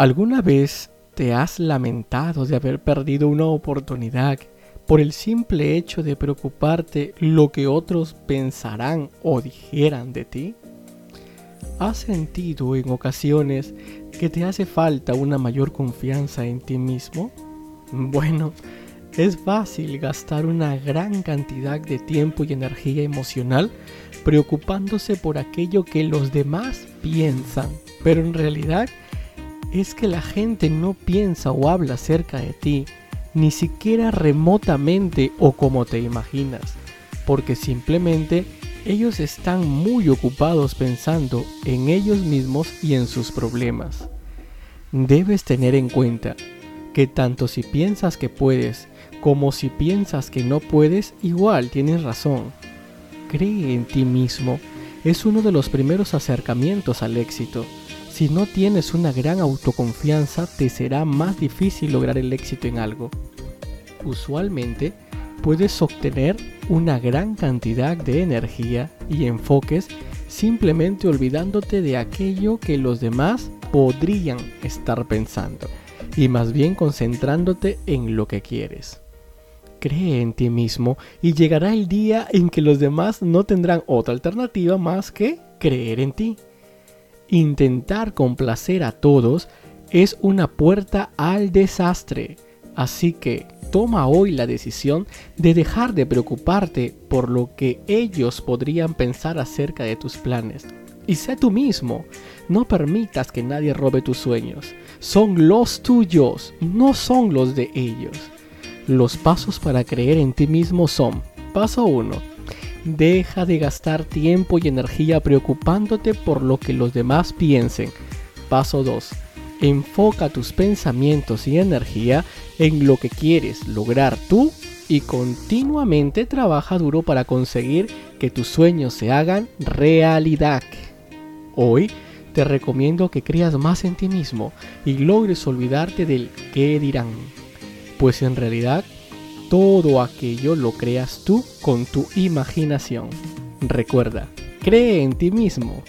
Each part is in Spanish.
¿Alguna vez te has lamentado de haber perdido una oportunidad por el simple hecho de preocuparte lo que otros pensarán o dijeran de ti? ¿Has sentido en ocasiones que te hace falta una mayor confianza en ti mismo? Bueno, es fácil gastar una gran cantidad de tiempo y energía emocional preocupándose por aquello que los demás piensan, pero en realidad es que la gente no piensa o habla acerca de ti, ni siquiera remotamente o como te imaginas, porque simplemente ellos están muy ocupados pensando en ellos mismos y en sus problemas. Debes tener en cuenta que tanto si piensas que puedes como si piensas que no puedes, igual tienes razón. Cree en ti mismo es uno de los primeros acercamientos al éxito si no tienes una gran autoconfianza, te será más difícil lograr el éxito en algo. Usualmente, puedes obtener una gran cantidad de energía y enfoques simplemente olvidándote de aquello que los demás podrían estar pensando y más bien concentrándote en lo que quieres. Cree en ti mismo y llegará el día en que los demás no tendrán otra alternativa más que creer en ti. Intentar complacer a todos es una puerta al desastre. Así que toma hoy la decisión de dejar de preocuparte por lo que ellos podrían pensar acerca de tus planes. Y sé tú mismo. No permitas que nadie robe tus sueños. Son los tuyos, no son los de ellos. Los pasos para creer en ti mismo son, paso 1, Deja de gastar tiempo y energía preocupándote por lo que los demás piensen. Paso 2. Enfoca tus pensamientos y energía en lo que quieres lograr tú y continuamente trabaja duro para conseguir que tus sueños se hagan realidad. Hoy te recomiendo que creas más en ti mismo y logres olvidarte del qué dirán. Pues en realidad todo aquello lo creas tú con tu imaginación. Recuerda, cree en ti mismo.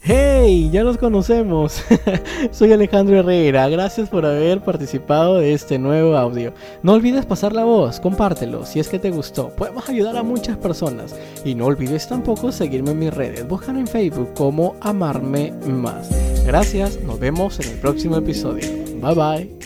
¡Hey! Ya nos conocemos. Soy Alejandro Herrera. Gracias por haber participado de este nuevo audio. No olvides pasar la voz, compártelo si es que te gustó. Podemos ayudar a muchas personas. Y no olvides tampoco seguirme en mis redes. Búscame en Facebook como Amarme Más. Gracias, nos vemos en el próximo episodio. Bye bye.